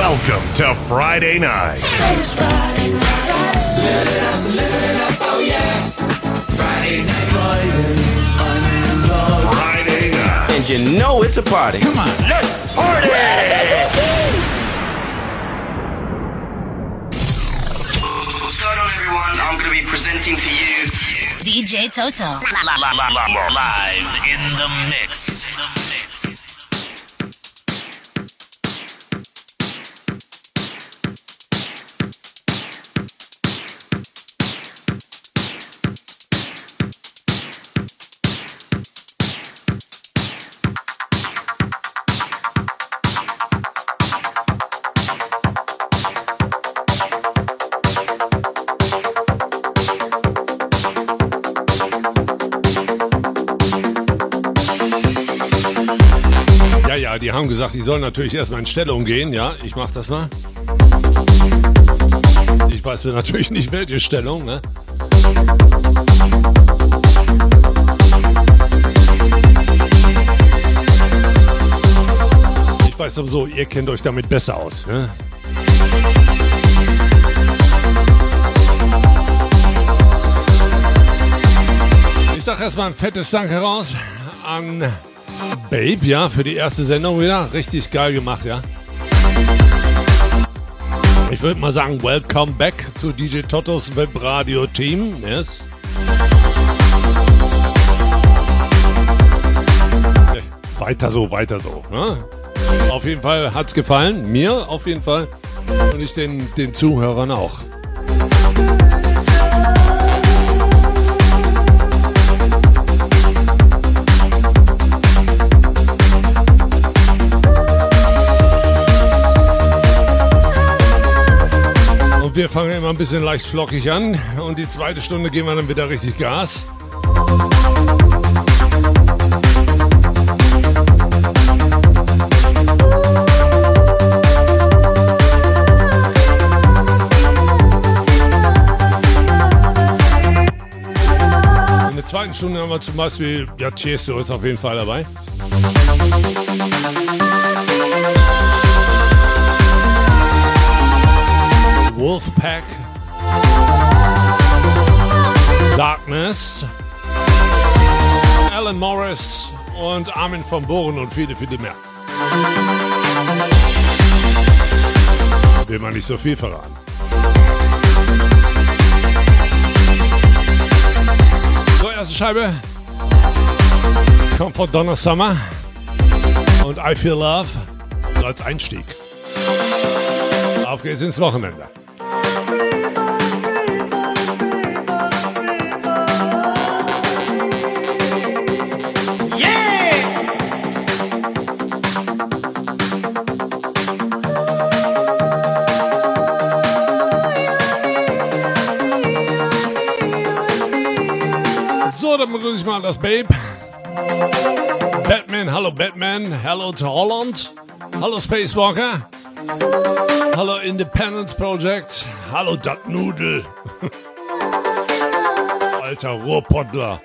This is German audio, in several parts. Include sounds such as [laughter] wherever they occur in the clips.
Welcome to Friday night. It's Friday night. Live it up, live it up, oh yeah. Friday night. Friday, I'm in love. Friday night. And you know it's a party. Come on, let's party! What's going on, everyone? I'm going to be presenting to you DJ Toto. Live in the mix. Die haben gesagt, ich soll natürlich erstmal in Stellung gehen. Ja, ich mach das mal. Ich weiß natürlich nicht, welche Stellung, ne? Ich weiß sowieso, ihr kennt euch damit besser aus, ne? Ich sag erstmal ein fettes Dank heraus an Babe, ja, für die erste Sendung wieder. Richtig geil gemacht, ja. Ich würde mal sagen, welcome back zu DJ Totos Webradio Team. Yes. Weiter so, weiter so. Ne? Auf jeden Fall hat's gefallen. Mir auf jeden Fall. Und ich den, den Zuhörern auch. Wir fangen immer ein bisschen leicht flockig an. Und die zweite Stunde geben wir dann wieder richtig Gas. In der zweiten Stunde haben wir zum Beispiel, ja, Tiesto ist auf jeden Fall dabei. Wolfpack, Darkness, Alan Morris und Armin von Buren und viele, viele mehr. Will man nicht so viel verraten. So, erste Scheibe kommt von Donna Summer und I Feel Love als Einstieg. Auf geht's ins Wochenende. Dann begrüße ich mal das Babe. Batman, hallo Batman, hello to Holland, hallo Spacewalker, hallo Independence Project, hallo Dat Nudel. [laughs] Alter Ruhrpottler.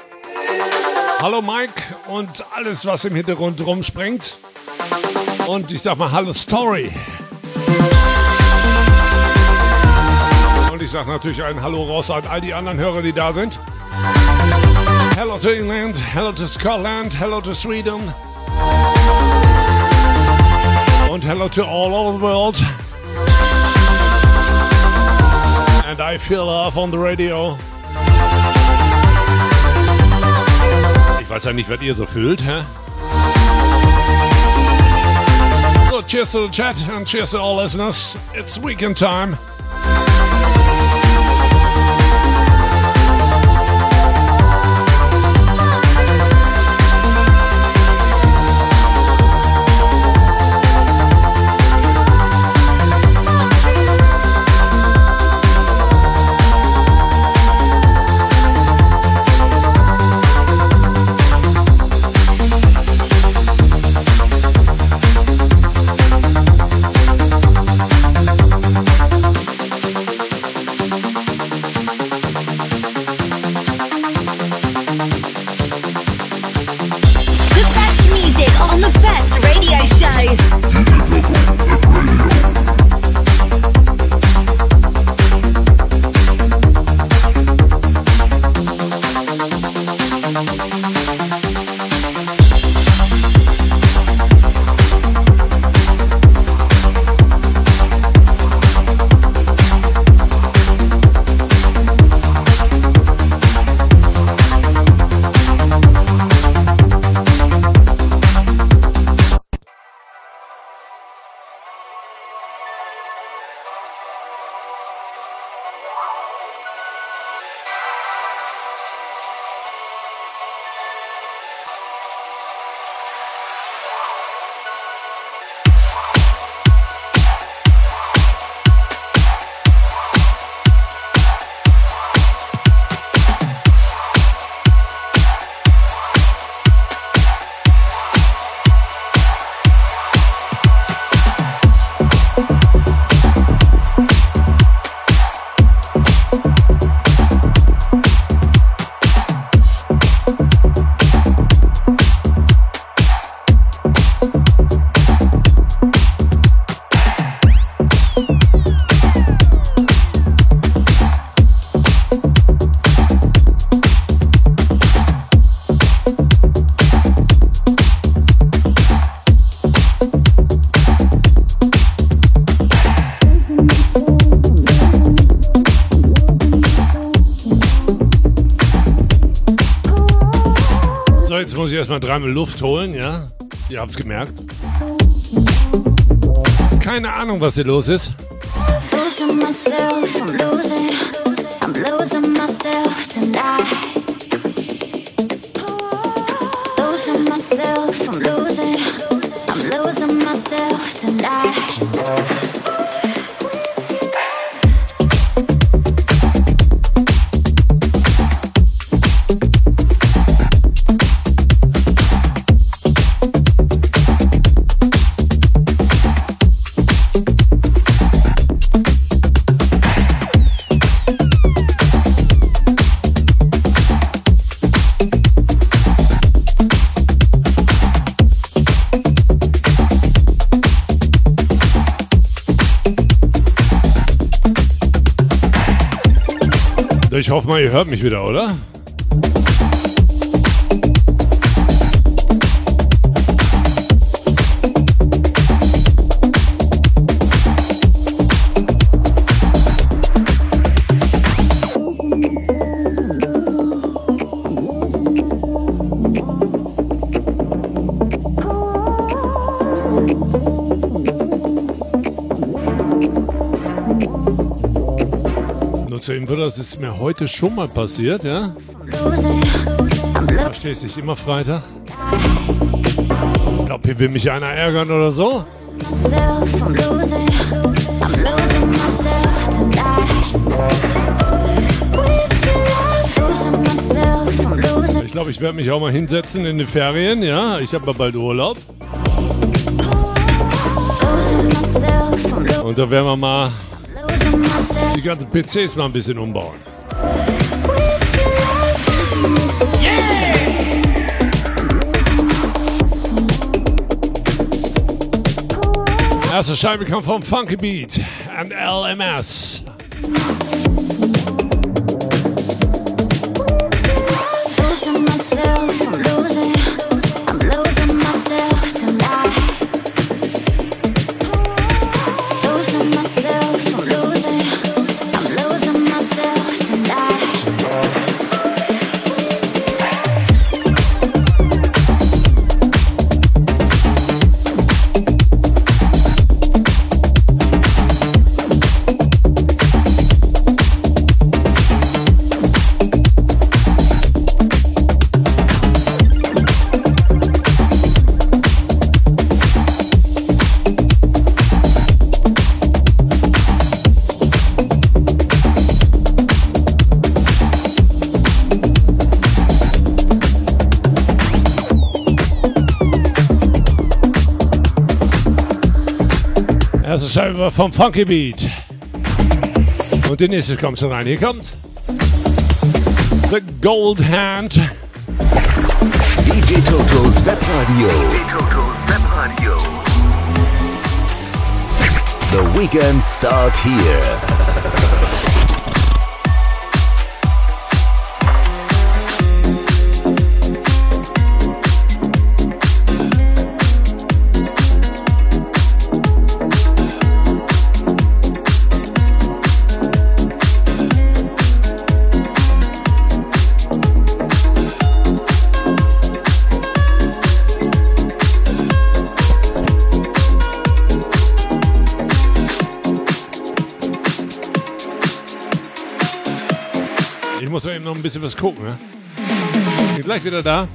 Hallo Mike und alles, was im Hintergrund rumspringt. Und ich sag mal Hallo Story. Und ich sag natürlich ein Hallo raus an all die anderen Hörer, die da sind. Hello to England, hello to Scotland, hello to Sweden. and hello to all over the world. And I feel love on the radio. Ich weiß ja nicht, was ihr so fühlt, hä? So, cheers to the chat and cheers to all listeners. It's weekend time. life. Muss ich erstmal dreimal Luft holen, ja? Ihr habt's gemerkt. Keine Ahnung, was hier los ist. Losing myself, I'm losing. Hoffe mal, ihr hört mich wieder, oder? Ist mir heute schon mal passiert, ja? Verstehst dich immer Freitag? Ich glaube, hier will mich einer ärgern oder so. Ich glaube, ich werde mich auch mal hinsetzen in den Ferien, ja? Ich habe ja bald Urlaub. Und da werden wir mal die ganzen PCs mal ein bisschen umbauen. Love, Erste Scheibe kommt vom Funky Beat and LMS. War vom Funky Beat. Und die nächste kommt schon rein. Hier kommt The Gold Hand. DJ Totos Webradio. The weekend start here. Bisschen was gucken. Ne? Bin gleich wieder da.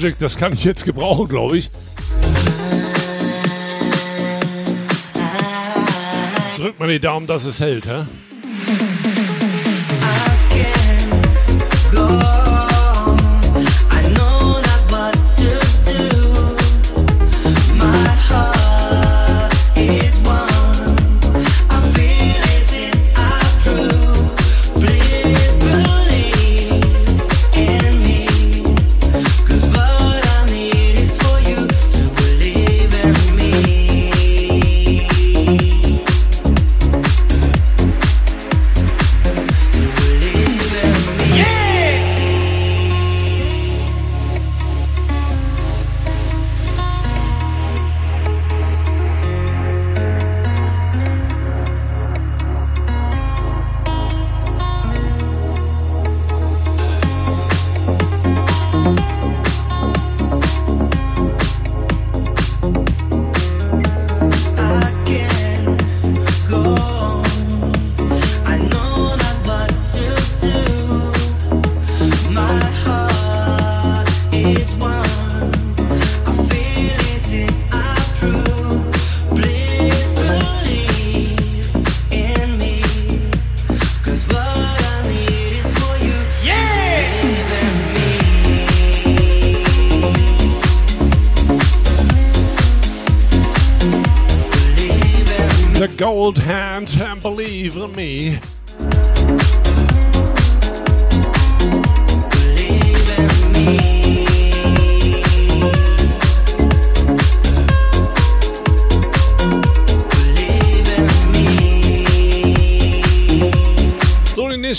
Project, das kann ich jetzt gebrauchen, glaube ich. Drückt mal die Daumen, dass es hält, hä? gold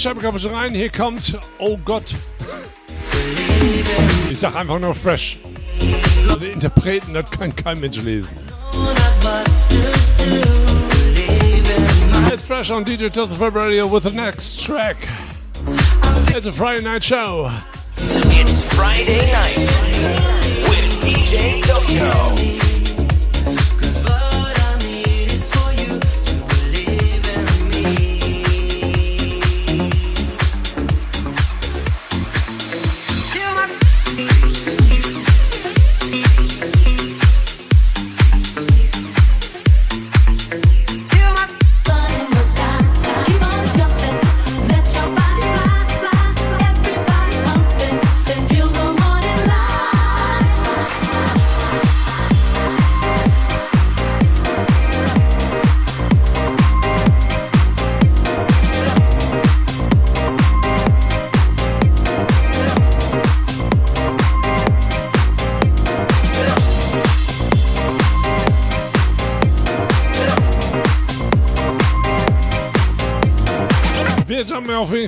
Scheibe rein. Hier kommt Oh Gott. Ich sag einfach nur fresh. Interpreten, das kann kein Mensch lesen. It's fresh on DJ Total Feb with the next track. It's a Friday night show. It's Friday night with DJ Tokyo.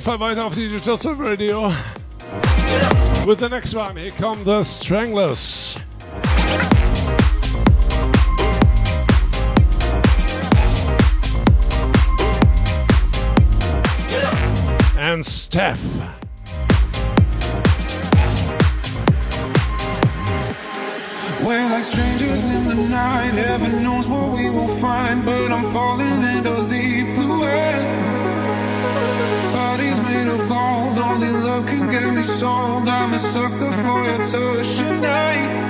25 right after you just of radio. With the next one, here come the Stranglers. And Steph. We're like strangers in the night, heaven knows what we will find, but I'm falling in those. Get me sold. I'm a sucker for your touch tonight.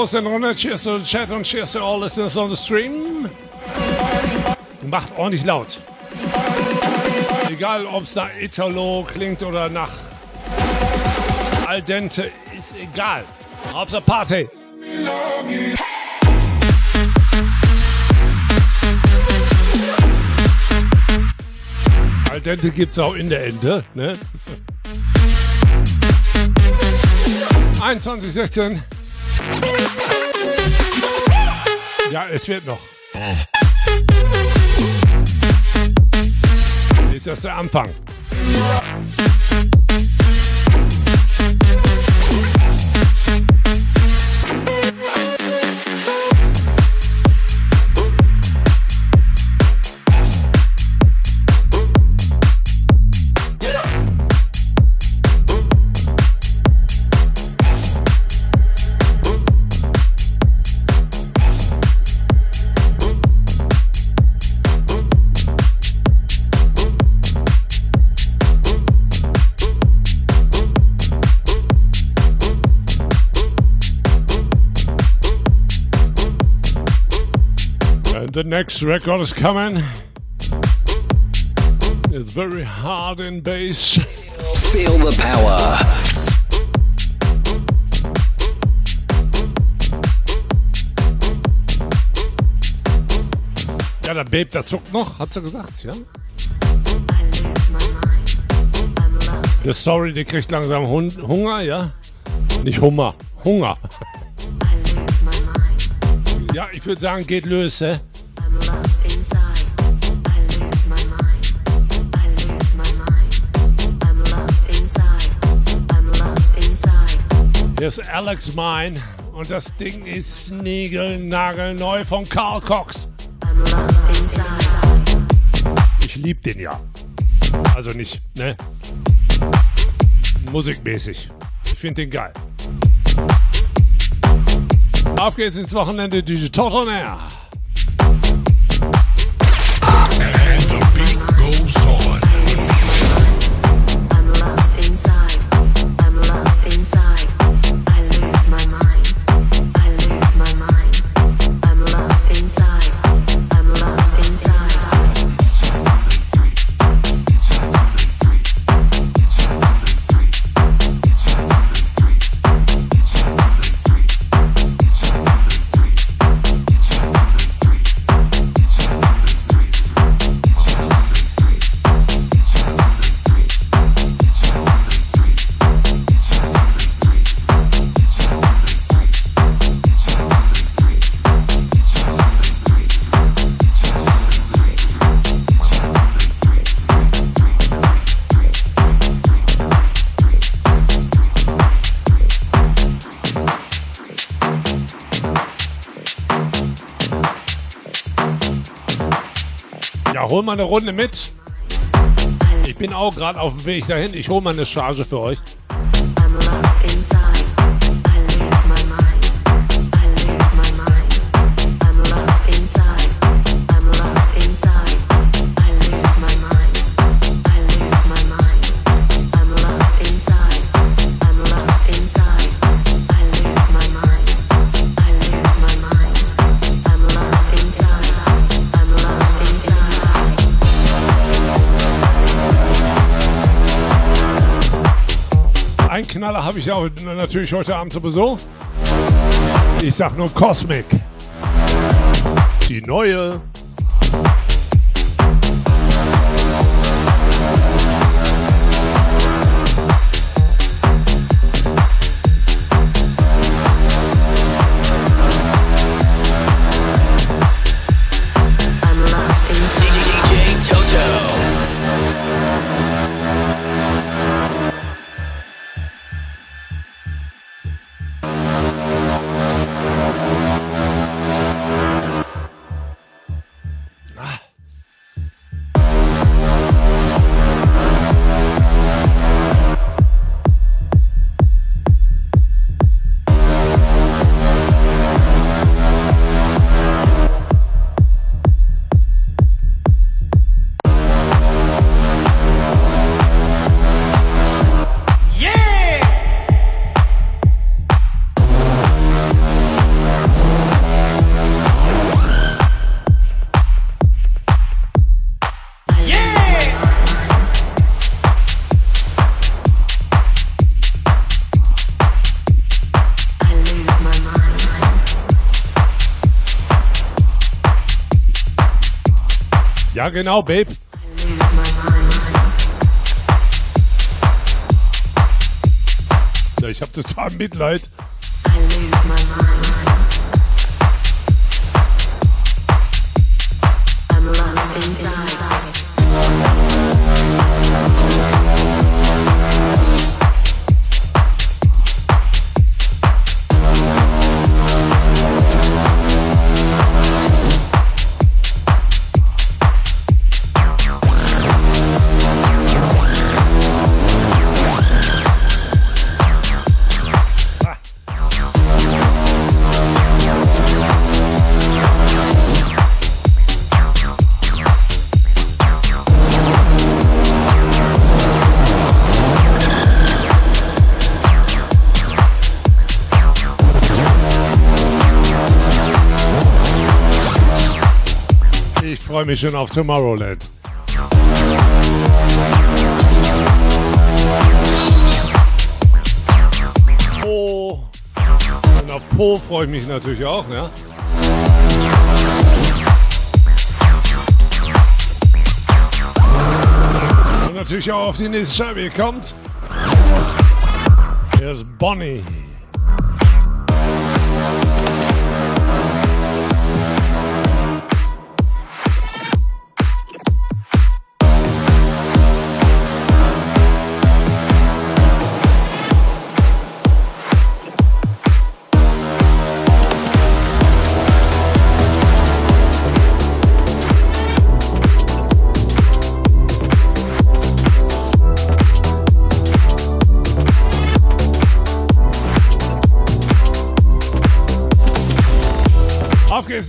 Prost Runde. Cheers to the chat und cheers to all listeners on the stream. Macht ordentlich laut. Egal, ob es nach Italo klingt oder nach Al dente, ist egal. Hauptsache Party. Al dente gibt's auch in der Ente, ne? [laughs] 2116. Ja, es wird noch. Ist das der Anfang? And next record is coming. It's very hard in bass. Feel the power. Ja, der bebt, der zuckt noch, hat sie gesagt, ja? Der Story, die kriegt langsam Hun Hunger, ja? Nicht Hummer, Hunger. Ja, ich würde sagen, geht los, Hier ist Alex Mine und das Ding ist niegelnagelneu von Carl Cox. Ich lieb den ja. Also nicht, ne? Musikmäßig. Ich finde den geil. Auf geht's ins Wochenende Digital Air. Hol mal eine Runde mit. Ich bin auch gerade auf dem Weg dahin. Ich hole mal eine Charge für euch. Ein Knaller habe ich auch natürlich heute Abend sowieso. Ich sag nur Cosmic. Die neue. Ja, genau, Babe. Ich habe total Mitleid. Schon auf Tomorrowland. Po. Und auf Po freue ich mich natürlich auch, ne? Und natürlich auch auf die nächste Scheibe. Hier kommt. Hier ist Bonnie.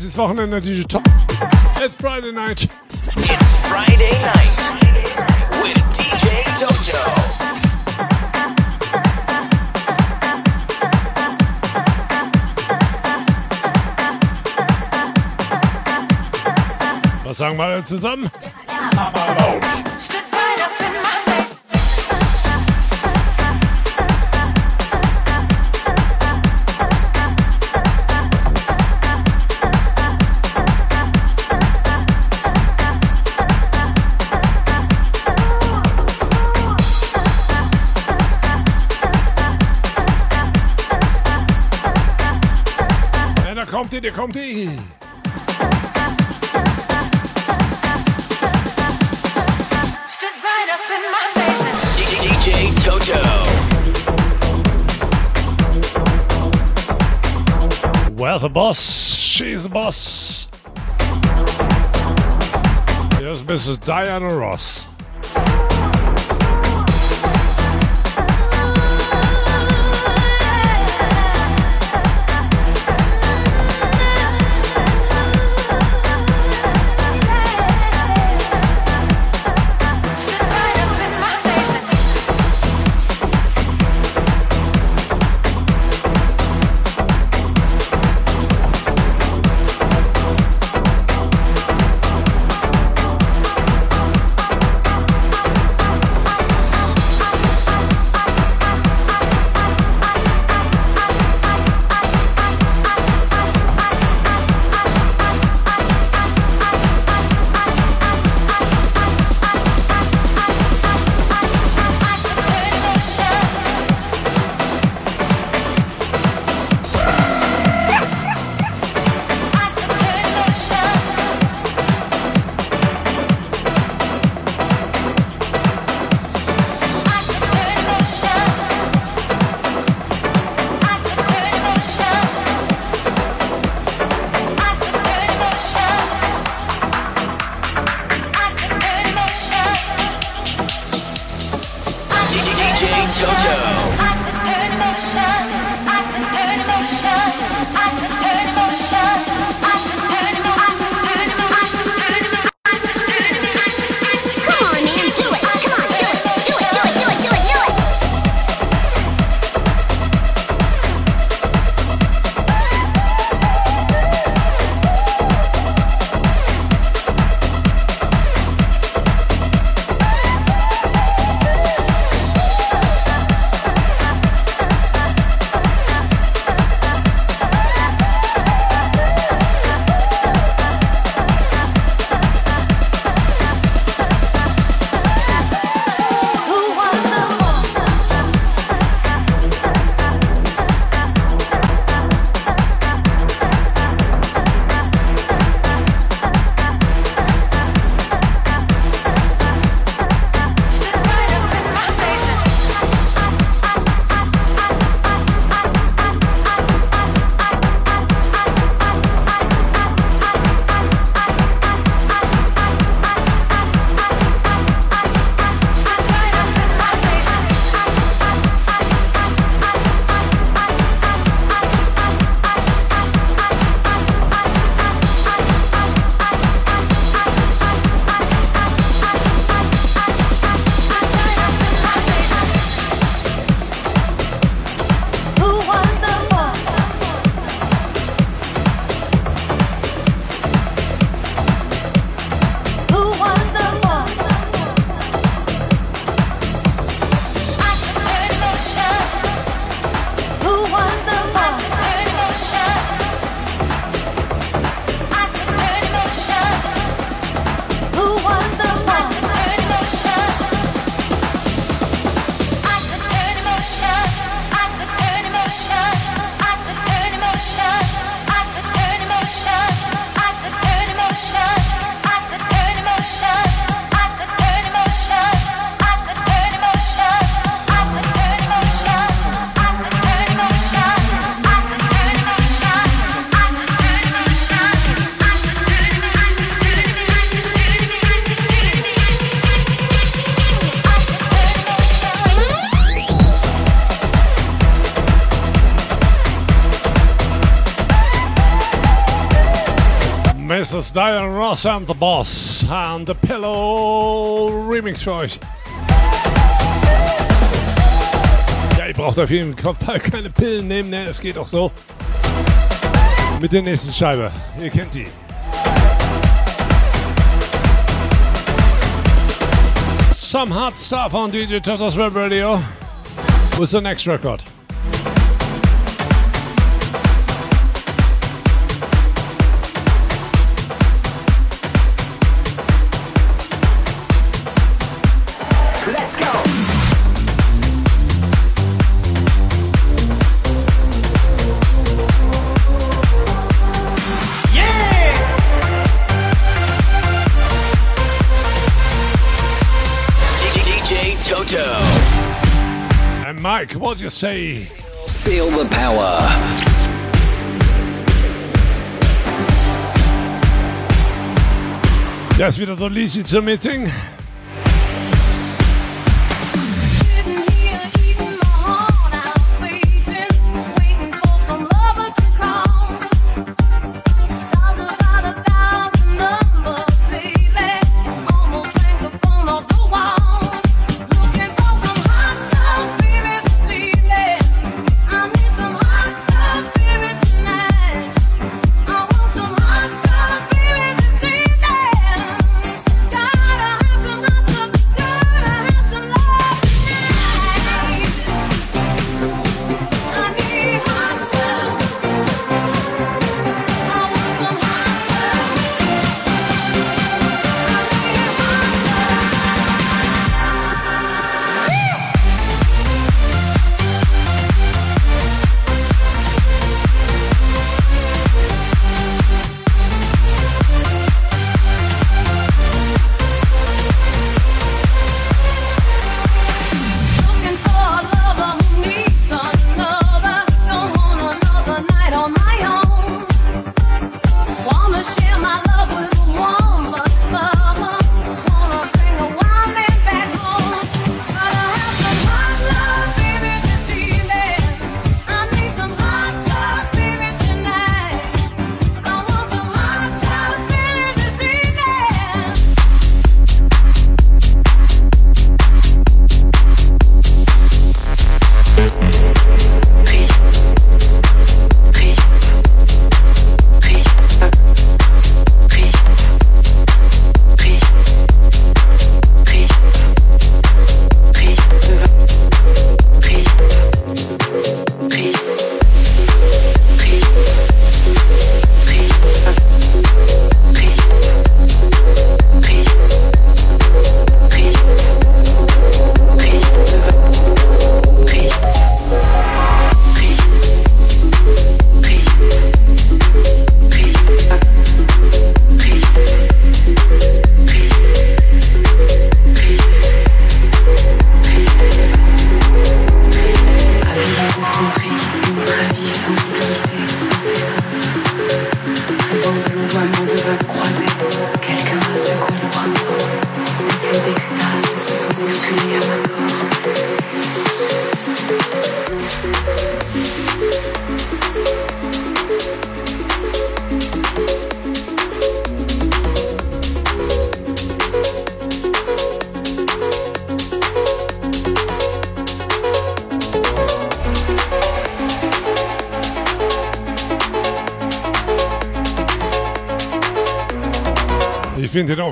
Geht's, dieses Wochenende Digital. It's Friday night. It's Friday night with DJ Toto. Was sagen wir alle zusammen? Ja, da kommt die, da kommt die. DJ Toto. Well, the boss, she's the boss. Here's Mrs. Diana Ross. Es Diane Ross and the Boss and the Pillow Remix euch. Ja, ihr braucht auf jeden Fall [laughs] keine Pillen nehmen, ne? Es geht auch so. Mit der nächsten Scheibe. Ihr kennt die. Some hot stuff on DJ Toto's Web Radio. What's the next record? Mike, what do you say? Feel the power. Das ist wieder so ein Liedchen zum Meeting.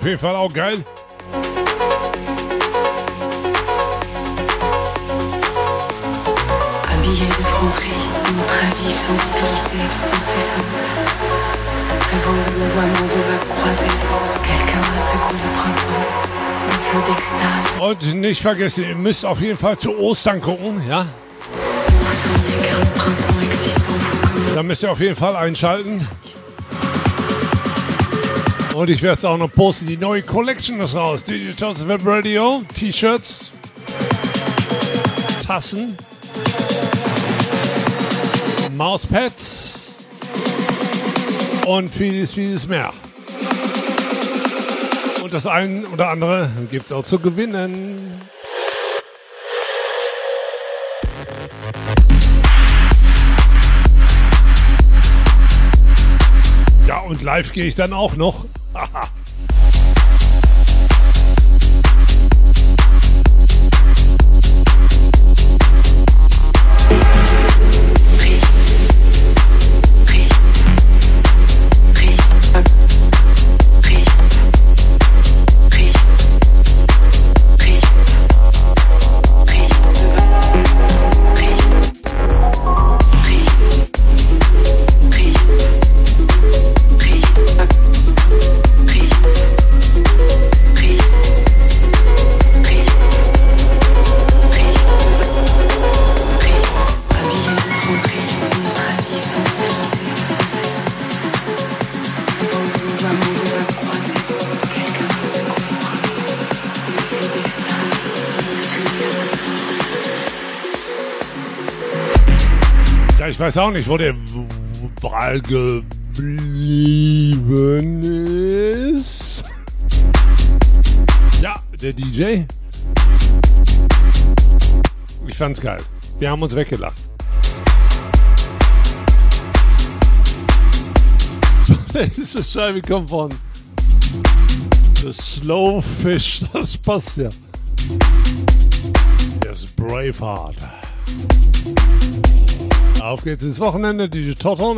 Jeden Fall auch geil. Habillé sensibilité incessante. De quelqu'un a secoué le printemps. Und nicht vergessen, ihr müsst auf jeden Fall zu Ostern gucken, ja? Da müsst ihr auf jeden Fall einschalten. Und ich werde es auch noch posten. Die neue Collection ist raus. Digital Web Radio, T-Shirts, Tassen, Mauspads und vieles, vieles mehr. Und das ein oder andere gibt es auch zu gewinnen. Ja, und live gehe ich dann auch noch. Haha. Ja, weiß auch nicht, wo der Ball geblieben ist. Ja, der DJ. Ich fand's geil. Wir haben uns weggelacht. So, [laughs] nächste Scheibe kommt von The Slow Fish. Das passt ja. Das Braveheart. Auf geht's ins Wochenende, die Total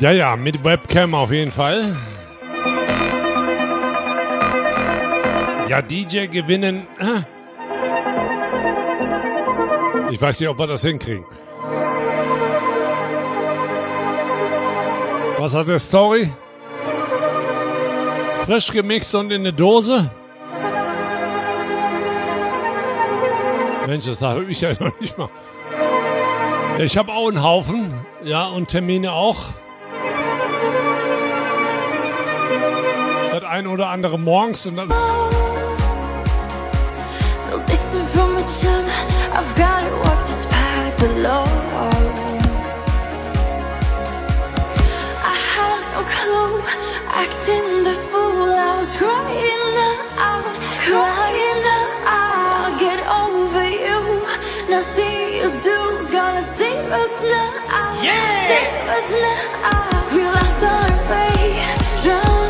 Ja, ja, mit Webcam auf jeden Fall. Ja, DJ gewinnen. Ich weiß nicht, ob wir das hinkriegen. Was hat der Story? Frisch gemixt und in eine Dose? Mensch, das habe ich ja [laughs] noch nicht mal. Ich habe auch einen Haufen, ja, und Termine auch. Ein oder andere morgens und dann. So distant from each other, I've got to walk this path alone. I had no clue, acting the fool. I was crying out, crying out. I'll Get over you, nothing you do's gonna save us now. Save us now. We lost our way, drowning underwater. We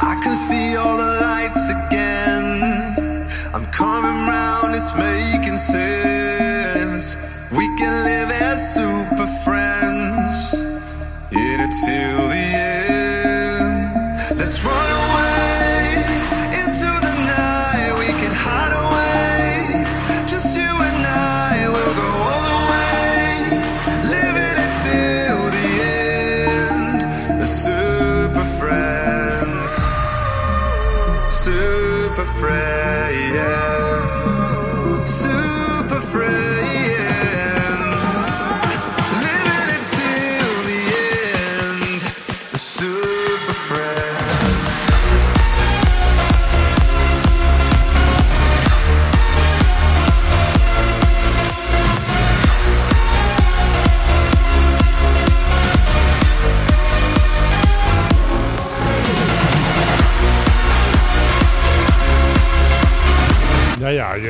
I can see all the lights again. I'm coming round, it's making sense. We can live as super friends. In it till the end.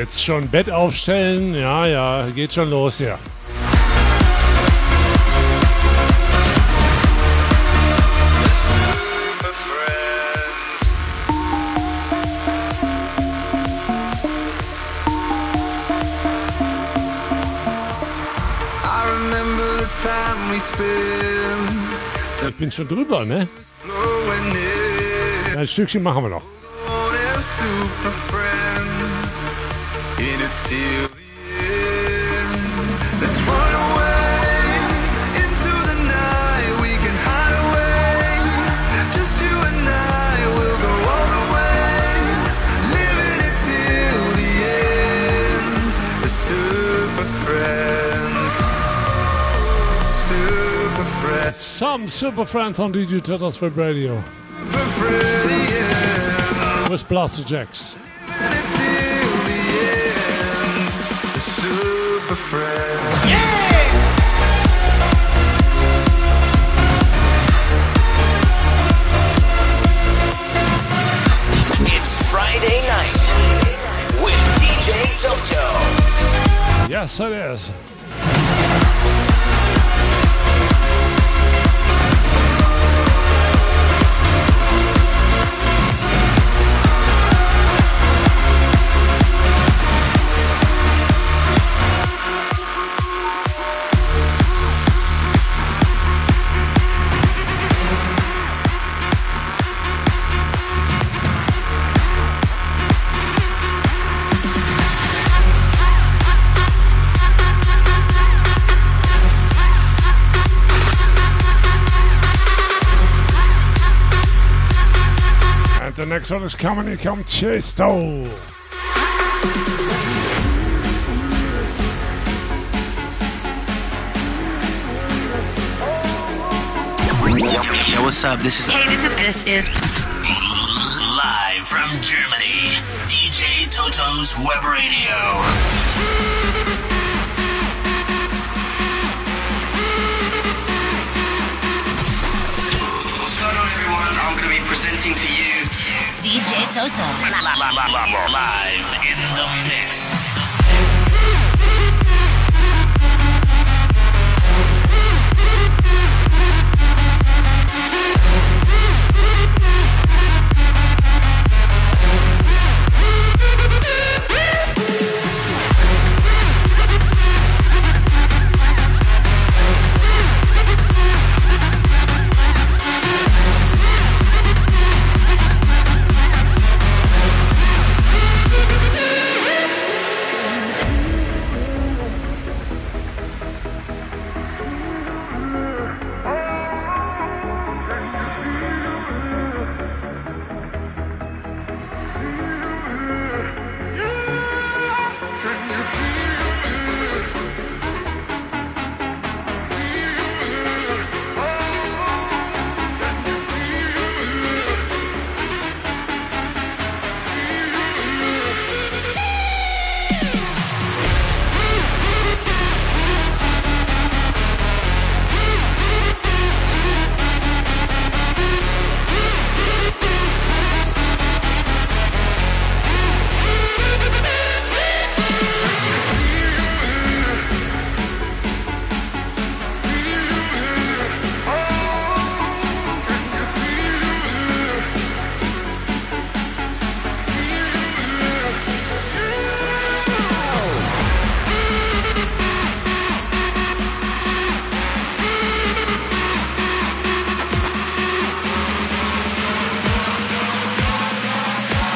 Jetzt schon Bett aufstellen. Ja, ja, geht schon los hier. Ich bin schon drüber, ne? Ein Stückchen machen wir noch. Till the end. Let's run away into the night. We can hide away. Just you and I will go all the way. Living it till the end. The super friends. Super friends. Some Super Friends on DJ Turtles Web Radio. Super friends. With Blaster Jacks. Friday night with DJ Toto. Yes, it is. Next one is coming. Here comes Chesto. Yo, what's up? This is Hey, this is this is live from Germany. DJ Toto's Web Radio. Toto. Live in the mix.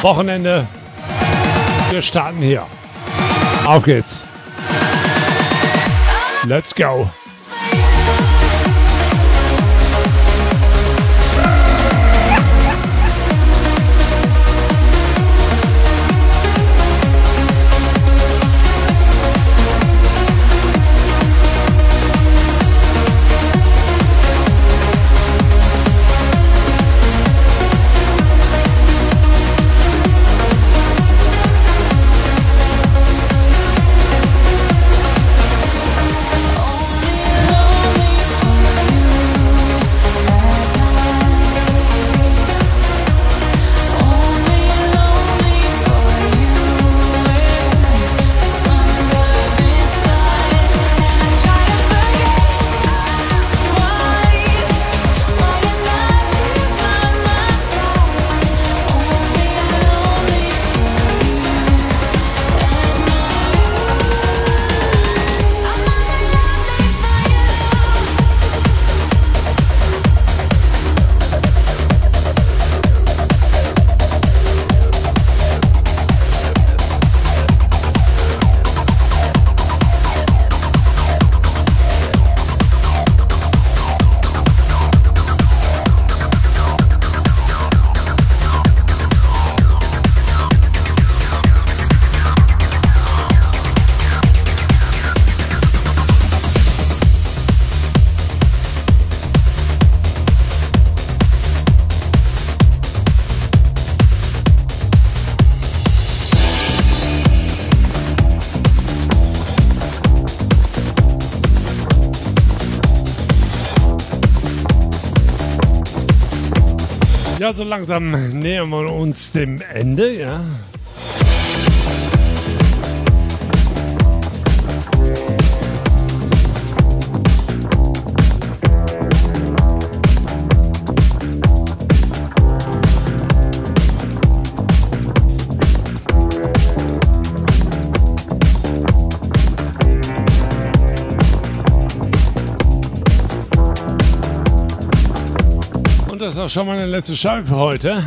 Wochenende. Wir starten hier. Auf geht's. Let's go. Ja, so langsam nähern wir uns dem Ende, ja. Auch schon meine letzte Scheibe für heute.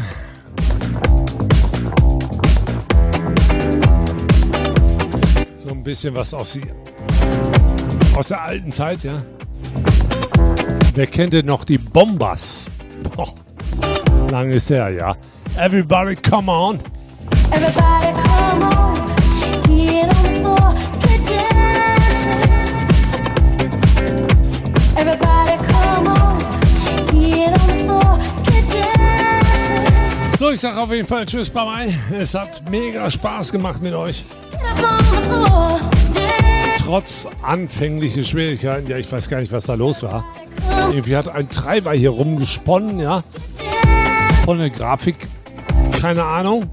So ein bisschen was aus, die, aus der alten Zeit, ja. Wer kennt denn noch die Bombers? Boah, lang ist her, ja. Everybody come on. Everybody come on, get on the floor, get. Everybody So, ich sage auf jeden Fall Tschüss, bye bye. Es hat mega Spaß gemacht mit euch. Trotz anfängliche Schwierigkeiten, ja, ich weiß gar nicht, was da los war. Irgendwie hat ein Treiber hier rumgesponnen, ja. Von der Grafik, keine Ahnung.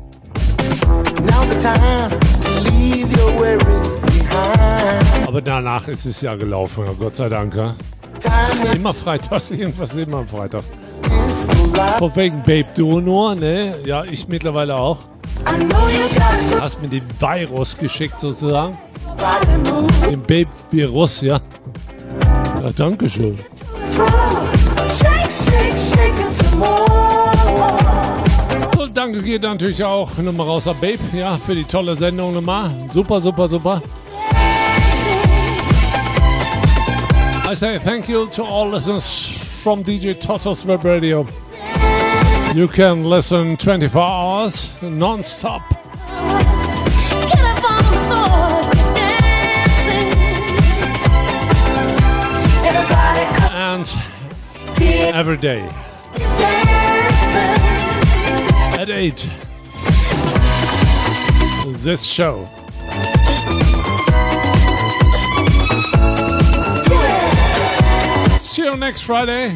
Aber danach ist es ja gelaufen, Gott sei Dank. Ja. Immer Freitag, [laughs] irgendwas immer am Freitag. Von wegen Babe du nur, ne? Ja, ich mittlerweile auch. Hast mir den Virus geschickt sozusagen. Den Babe Virus, ja. Ja, danke schön. So, danke geht natürlich auch nochmal raus an Babe, ja, für die tolle Sendung nochmal. Super, super, super. I say thank you to all listeners from DJ Toto's Web Radio. You can listen 24 hours non-stop. Get up on the floor, dancing. Everybody come and every day at 8. This show. See you next Friday.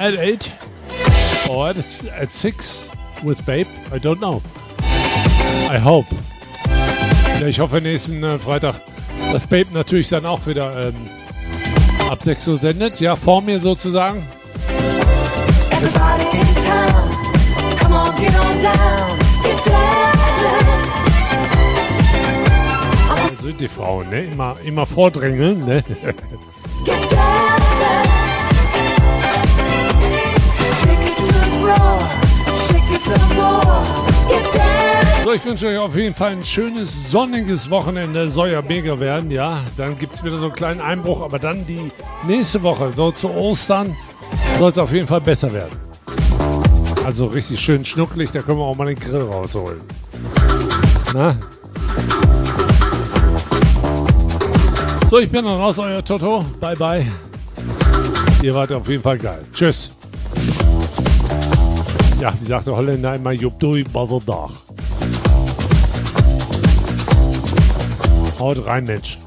At 8 or at, at 6 with Babe. I don't know. I hope. Ja, ich hoffe nächsten äh, Freitag, dass Babe natürlich dann auch wieder ähm, ab 6 Uhr sendet. Ja, vor mir sozusagen. Everybody in town, come on, get on down. Get. Sind die Frauen, ne? Immer, immer vordrängeln, ne? So, ich wünsche euch auf jeden Fall ein schönes, sonniges Wochenende. Soll ja mega werden, ja. Dann gibt es wieder so einen kleinen Einbruch, aber dann die nächste Woche, so zu Ostern, soll es auf jeden Fall besser werden. Also richtig schön schnucklig, da können wir auch mal den Grill rausholen. Na? So, ich bin dann raus, euer Toto. Bye, bye. Ihr wart auf jeden Fall geil. Tschüss. Ja, wie sagt der Holländer immer, Jupp dui, Basel Haut rein, Mensch.